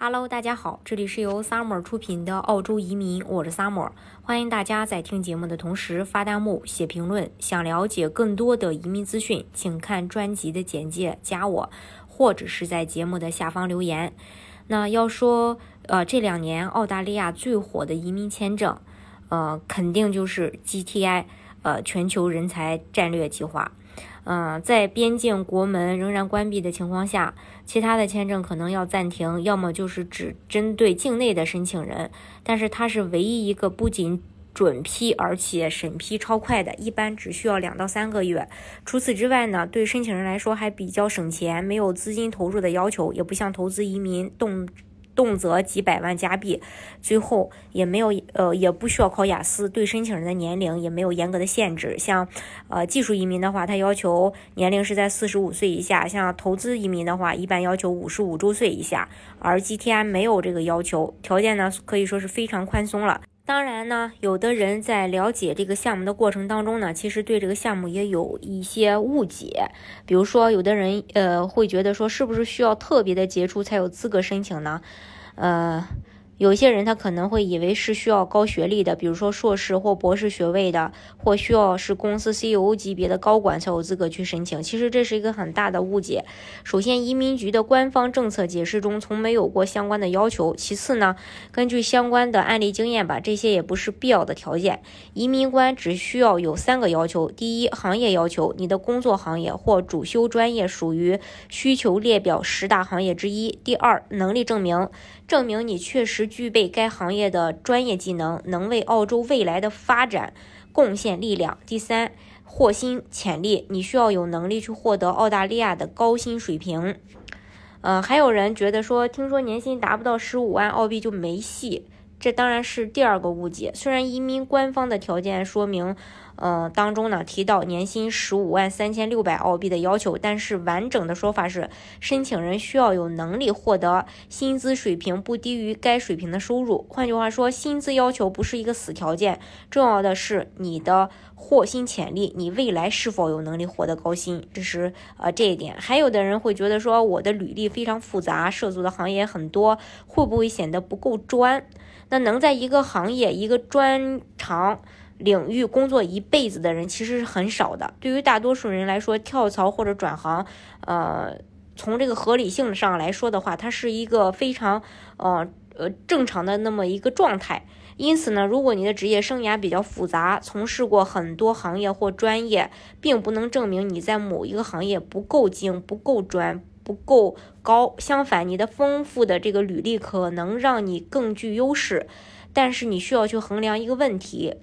Hello，大家好，这里是由 Summer 出品的澳洲移民，我是 Summer，欢迎大家在听节目的同时发弹幕、写评论。想了解更多的移民资讯，请看专辑的简介，加我，或者是在节目的下方留言。那要说，呃，这两年澳大利亚最火的移民签证，呃，肯定就是 GTI，呃，全球人才战略计划。嗯，在边境国门仍然关闭的情况下，其他的签证可能要暂停，要么就是只针对境内的申请人。但是它是唯一一个不仅准批，而且审批超快的，一般只需要两到三个月。除此之外呢，对申请人来说还比较省钱，没有资金投入的要求，也不像投资移民动。动辄几百万加币，最后也没有呃也不需要考雅思，对申请人的年龄也没有严格的限制。像呃技术移民的话，它要求年龄是在四十五岁以下；像投资移民的话，一般要求五十五周岁以下。而 GTI 没有这个要求，条件呢可以说是非常宽松了。当然呢，有的人在了解这个项目的过程当中呢，其实对这个项目也有一些误解。比如说，有的人呃会觉得说，是不是需要特别的杰出才有资格申请呢？呃。有些人他可能会以为是需要高学历的，比如说硕士或博士学位的，或需要是公司 CEO 级别的高管才有资格去申请。其实这是一个很大的误解。首先，移民局的官方政策解释中从没有过相关的要求。其次呢，根据相关的案例经验吧，这些也不是必要的条件。移民官只需要有三个要求：第一，行业要求，你的工作行业或主修专业属于需求列表十大行业之一；第二，能力证明。证明你确实具备该行业的专业技能，能为澳洲未来的发展贡献力量。第三，获薪潜力，你需要有能力去获得澳大利亚的高薪水平。呃，还有人觉得说，听说年薪达不到十五万澳币就没戏。这当然是第二个误解。虽然移民官方的条件说明，呃，当中呢提到年薪十五万三千六百澳币的要求，但是完整的说法是，申请人需要有能力获得薪资水平不低于该水平的收入。换句话说，薪资要求不是一个死条件，重要的是你的获薪潜力，你未来是否有能力获得高薪，这是呃这一点。还有的人会觉得说，我的履历非常复杂，涉足的行业很多，会不会显得不够专？那能在一个行业、一个专长领域工作一辈子的人其实是很少的。对于大多数人来说，跳槽或者转行，呃，从这个合理性上来说的话，它是一个非常呃呃正常的那么一个状态。因此呢，如果你的职业生涯比较复杂，从事过很多行业或专业，并不能证明你在某一个行业不够精、不够专。不够高，相反，你的丰富的这个履历可能让你更具优势，但是你需要去衡量一个问题：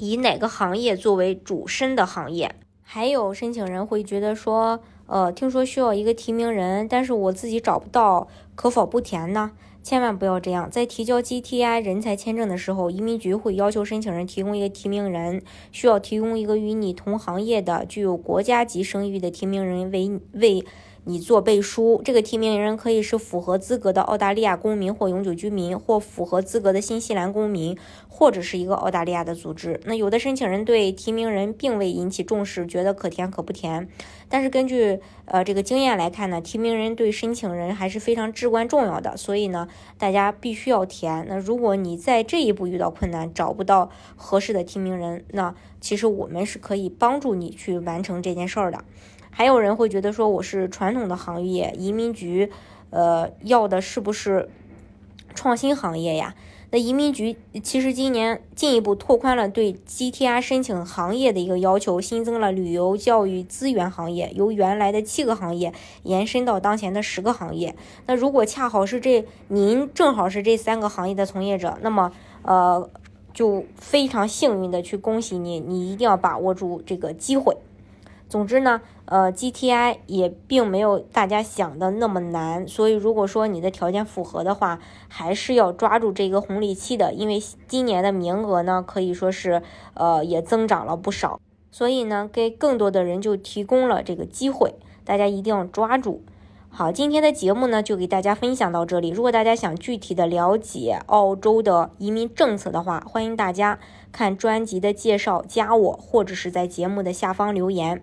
以哪个行业作为主申的行业？还有申请人会觉得说，呃，听说需要一个提名人，但是我自己找不到，可否不填呢？千万不要这样，在提交 GTI 人才签证的时候，移民局会要求申请人提供一个提名人，需要提供一个与你同行业的、具有国家级声誉的提名人为为。你做背书，这个提名人可以是符合资格的澳大利亚公民或永久居民，或符合资格的新西兰公民，或者是一个澳大利亚的组织。那有的申请人对提名人并未引起重视，觉得可填可不填。但是根据呃这个经验来看呢，提名人对申请人还是非常至关重要的，所以呢，大家必须要填。那如果你在这一步遇到困难，找不到合适的提名人，那其实我们是可以帮助你去完成这件事儿的。还有人会觉得说我是传统的行业，移民局，呃，要的是不是创新行业呀？那移民局其实今年进一步拓宽了对 GTI 申请行业的一个要求，新增了旅游、教育、资源行业，由原来的七个行业延伸到当前的十个行业。那如果恰好是这您正好是这三个行业的从业者，那么呃，就非常幸运的去恭喜你，你一定要把握住这个机会。总之呢，呃，GTI 也并没有大家想的那么难，所以如果说你的条件符合的话，还是要抓住这个红利期的，因为今年的名额呢可以说是呃也增长了不少，所以呢给更多的人就提供了这个机会，大家一定要抓住。好，今天的节目呢就给大家分享到这里。如果大家想具体的了解澳洲的移民政策的话，欢迎大家看专辑的介绍，加我或者是在节目的下方留言。